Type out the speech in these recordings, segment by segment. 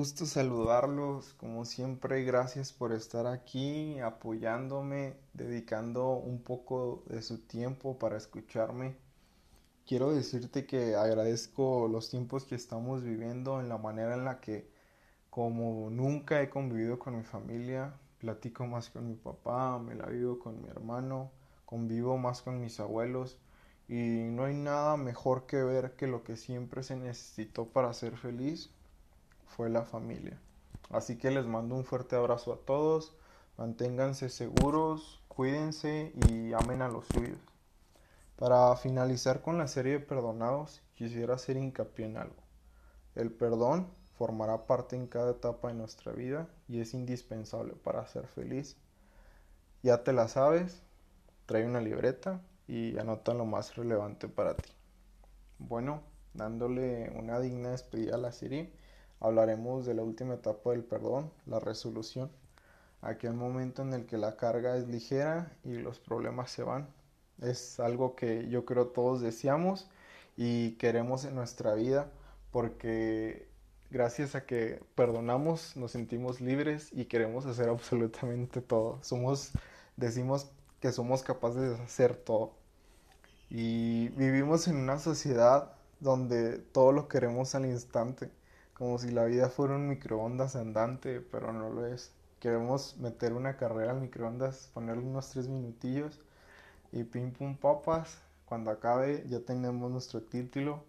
gusto saludarlos. Como siempre, gracias por estar aquí apoyándome, dedicando un poco de su tiempo para escucharme. Quiero decirte que agradezco los tiempos que estamos viviendo en la manera en la que, como nunca he convivido con mi familia, platico más con mi papá, me la vivo con mi hermano, convivo más con mis abuelos y no hay nada mejor que ver que lo que siempre se necesitó para ser feliz fue la familia. Así que les mando un fuerte abrazo a todos, manténganse seguros, cuídense y amen a los suyos. Para finalizar con la serie de perdonados, quisiera hacer hincapié en algo. El perdón formará parte en cada etapa de nuestra vida y es indispensable para ser feliz. Ya te la sabes, trae una libreta y anota lo más relevante para ti. Bueno, dándole una digna despedida a la serie, hablaremos de la última etapa del perdón, la resolución, aquel momento en el que la carga es ligera y los problemas se van. Es algo que yo creo todos deseamos y queremos en nuestra vida porque gracias a que perdonamos nos sentimos libres y queremos hacer absolutamente todo. Somos decimos que somos capaces de hacer todo. Y vivimos en una sociedad donde todo lo queremos al instante, como si la vida fuera un microondas andante, pero no lo es. Queremos meter una carrera al microondas, ponerle unos tres minutillos y pim pum papas. Cuando acabe ya tenemos nuestro título.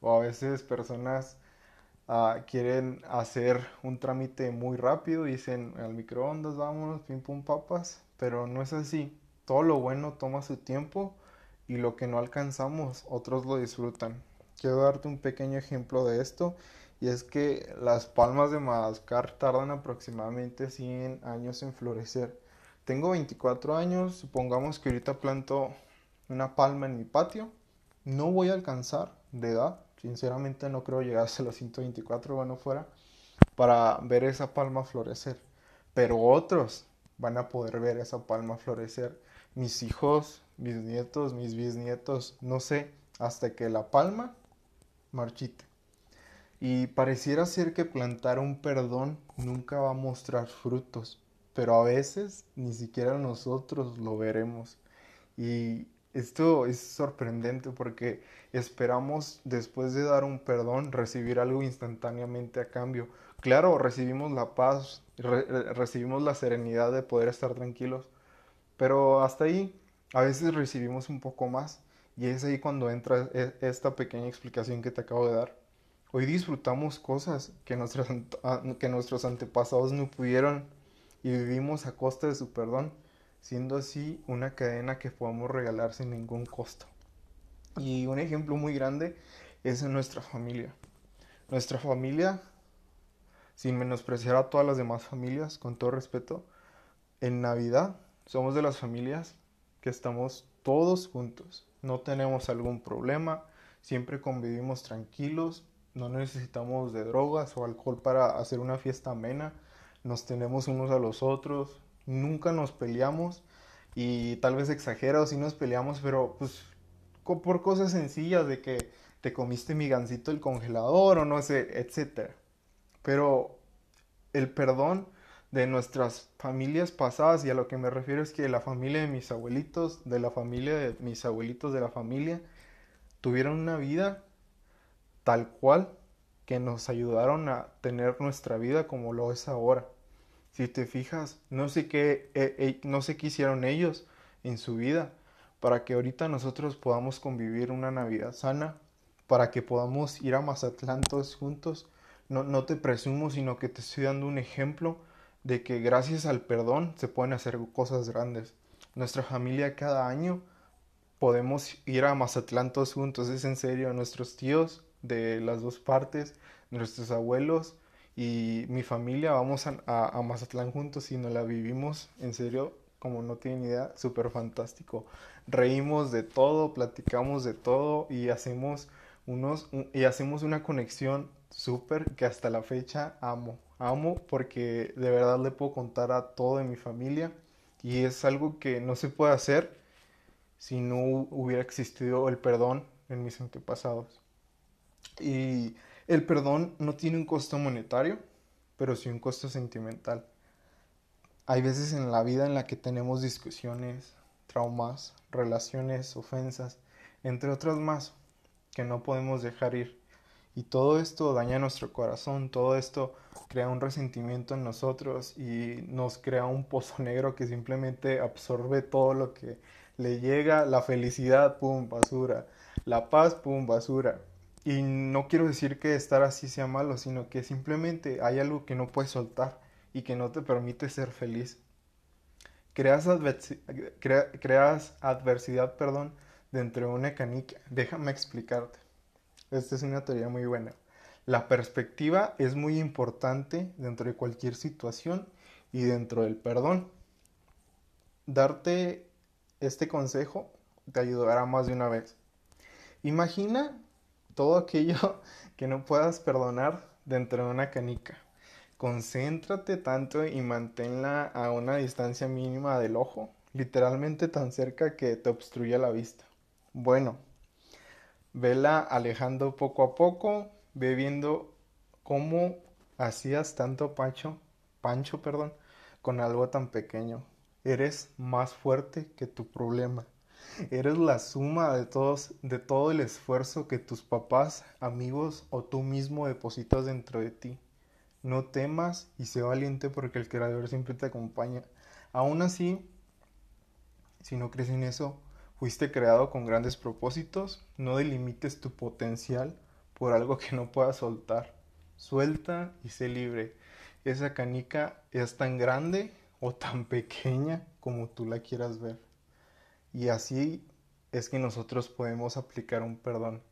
O a veces personas uh, quieren hacer un trámite muy rápido, dicen al microondas, vámonos, pim pum papas, pero no es así. Todo lo bueno toma su tiempo y lo que no alcanzamos, otros lo disfrutan. Quiero darte un pequeño ejemplo de esto y es que las palmas de Madagascar tardan aproximadamente 100 años en florecer. Tengo 24 años, supongamos que ahorita planto una palma en mi patio, no voy a alcanzar de edad, sinceramente no creo llegar a los 124, bueno fuera, para ver esa palma florecer, pero otros van a poder ver esa palma florecer mis hijos, mis nietos, mis bisnietos, no sé, hasta que la palma marchite. Y pareciera ser que plantar un perdón nunca va a mostrar frutos, pero a veces ni siquiera nosotros lo veremos. Y esto es sorprendente porque esperamos después de dar un perdón recibir algo instantáneamente a cambio. Claro, recibimos la paz, recibimos la serenidad de poder estar tranquilos, pero hasta ahí a veces recibimos un poco más y es ahí cuando entra e, esta pequeña explicación que te acabo de dar. Hoy disfrutamos cosas que nuestros, que nuestros antepasados no pudieron y vivimos a costa de su perdón, siendo así una cadena que podemos regalar sin ningún costo. Y un ejemplo muy grande es en nuestra familia. Nuestra familia, sin menospreciar a todas las demás familias, con todo respeto, en Navidad somos de las familias que estamos todos juntos. No tenemos algún problema, siempre convivimos tranquilos, no necesitamos de drogas o alcohol para hacer una fiesta amena, nos tenemos unos a los otros, nunca nos peleamos y tal vez exagero si nos peleamos, pero pues por cosas sencillas de que te comiste mi gancito el congelador o no sé, etcétera. Pero el perdón de nuestras familias pasadas y a lo que me refiero es que la familia de mis abuelitos, de la familia de mis abuelitos de la familia, tuvieron una vida tal cual que nos ayudaron a tener nuestra vida como lo es ahora. Si te fijas, no sé qué, eh, eh, no sé qué hicieron ellos en su vida para que ahorita nosotros podamos convivir una Navidad sana, para que podamos ir a Mazatlán todos juntos. No, no te presumo, sino que te estoy dando un ejemplo de que gracias al perdón se pueden hacer cosas grandes. Nuestra familia cada año podemos ir a Mazatlán todos juntos, es en serio, nuestros tíos de las dos partes, nuestros abuelos y mi familia vamos a, Mazatlán juntos y nos la vivimos en serio como no tienen idea, súper fantástico. Reímos de todo, platicamos de todo y hacemos unos y hacemos una conexión súper que hasta la fecha amo amo porque de verdad le puedo contar a todo de mi familia y es algo que no se puede hacer si no hubiera existido el perdón en mis antepasados. Y el perdón no tiene un costo monetario, pero sí un costo sentimental. Hay veces en la vida en la que tenemos discusiones, traumas, relaciones, ofensas, entre otras más, que no podemos dejar ir. Y todo esto daña nuestro corazón, todo esto crea un resentimiento en nosotros y nos crea un pozo negro que simplemente absorbe todo lo que le llega, la felicidad, pum, basura, la paz, pum, basura. Y no quiero decir que estar así sea malo, sino que simplemente hay algo que no puedes soltar y que no te permite ser feliz. Creas, creas adversidad perdón, dentro de una canica. Déjame explicarte. Esta es una teoría muy buena. La perspectiva es muy importante dentro de cualquier situación y dentro del perdón. Darte este consejo te ayudará más de una vez. Imagina todo aquello que no puedas perdonar dentro de una canica. Concéntrate tanto y manténla a una distancia mínima del ojo, literalmente tan cerca que te obstruye la vista. Bueno, vela alejando poco a poco, ve viendo cómo hacías tanto pancho, pancho, perdón, con algo tan pequeño. Eres más fuerte que tu problema. Eres la suma de todos, de todo el esfuerzo que tus papás, amigos o tú mismo depositas dentro de ti. No temas y sé valiente porque el Creador siempre te acompaña. Aún así, si no crees en eso, fuiste creado con grandes propósitos. No delimites tu potencial por algo que no puedas soltar. Suelta y sé libre. Esa canica es tan grande o tan pequeña como tú la quieras ver. Y así es que nosotros podemos aplicar un perdón.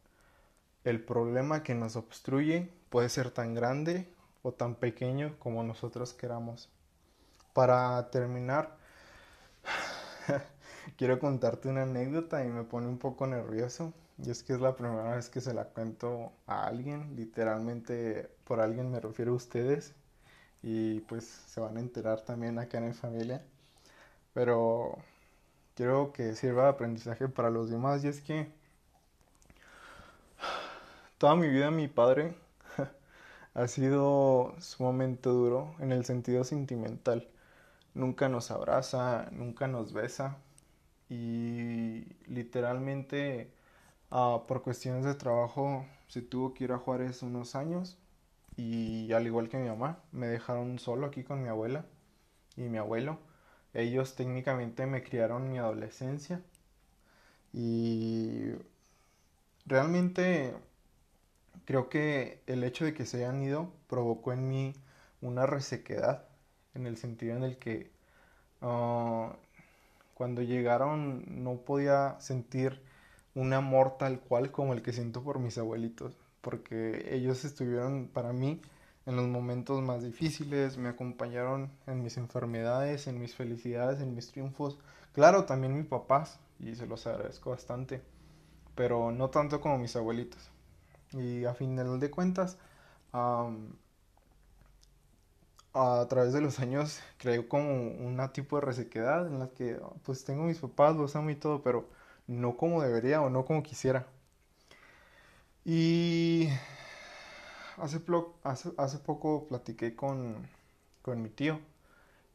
El problema que nos obstruye puede ser tan grande o tan pequeño como nosotros queramos. Para terminar, quiero contarte una anécdota y me pone un poco nervioso. Y es que es la primera vez que se la cuento a alguien. Literalmente por alguien me refiero a ustedes. Y pues se van a enterar también acá en mi familia. Pero quiero que sirva de aprendizaje para los demás y es que toda mi vida mi padre ha sido sumamente duro en el sentido sentimental. Nunca nos abraza, nunca nos besa y literalmente uh, por cuestiones de trabajo se tuvo que ir a Juárez unos años y al igual que mi mamá me dejaron solo aquí con mi abuela y mi abuelo ellos técnicamente me criaron mi adolescencia y realmente creo que el hecho de que se hayan ido provocó en mí una resequedad en el sentido en el que ah, cuando llegaron no podía sentir un amor tal cual como el que siento por mis abuelitos porque ellos estuvieron para mí en los momentos más difíciles, me acompañaron en mis enfermedades, en mis felicidades, en mis triunfos. Claro, también mis papás, y se los agradezco bastante, pero no tanto como mis abuelitos. Y a final de cuentas, a través de los años creé como una tipo de resequedad en la que pues tengo mis papás, los amo y todo, pero no como debería o no como quisiera. Y hace, poco platiqué con, mi tío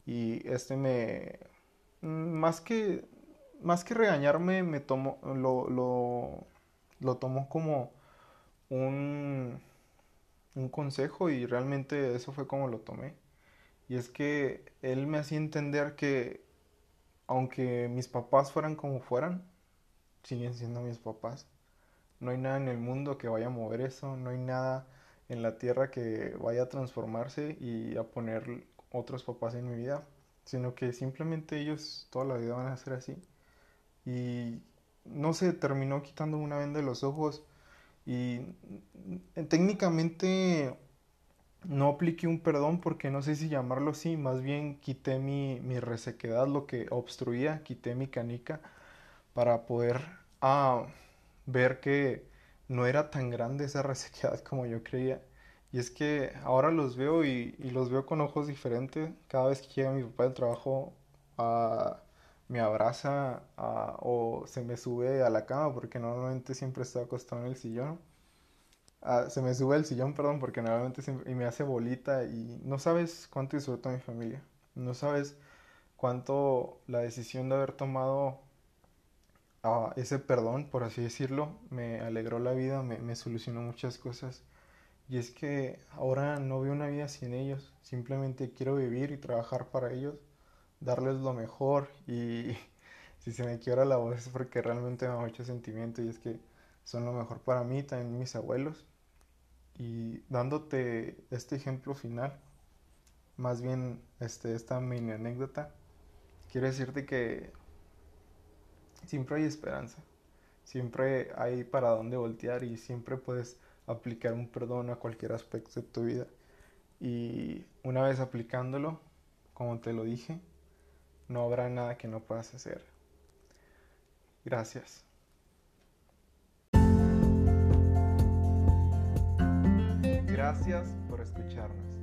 y este me... Más que, más que regañarme, me tomó, lo, lo, lo tomó como un, un consejo y realmente eso fue como lo tomé. Y es que él me hacía entender que aunque mis papás fueran como fueran, siguen siendo mis papás. No hay nada en el mundo que vaya a mover eso, no hay nada en la tierra que vaya a transformarse y a poner otros papás en mi vida, sino que simplemente ellos toda la vida van a ser así. Y no se terminó quitando una venda de los ojos y técnicamente no apliqué un perdón porque no sé si llamarlo así, más bien quité mi, mi resequedad, lo que obstruía, quité mi canica para poder ah, ver que no era tan grande esa resequedad como yo creía. Y es que ahora los veo y, los veo con ojos diferentes. Cada vez que llega mi papá del trabajo, ah, me abraza ah, o se me sube a la cama porque normalmente siempre está acostado en el sillón. ah, se me sube el sillón, perdón, porque normalmente y me hace bolita y no sabes cuánto disfruto a mi familia. No sabes cuánto la decisión de haber tomado ah, ese perdón, por así decirlo, me alegró la vida, me, me solucionó muchas cosas. Y es que ahora no veo una vida sin ellos, simplemente quiero vivir y trabajar para ellos, darles lo mejor y si se me quiebra la voz es porque realmente me ha mucho sentimiento y es que son lo mejor para mí, también mis abuelos. Y dándote este ejemplo final, más bien este, esta mini anécdota, quiero decirte que siempre hay esperanza, siempre hay para dónde voltear y siempre puedes aplicar un perdón a cualquier aspecto de tu vida. Y una vez aplicándolo, como te lo dije, no habrá nada que no puedas hacer. Gracias. Gracias por escucharnos.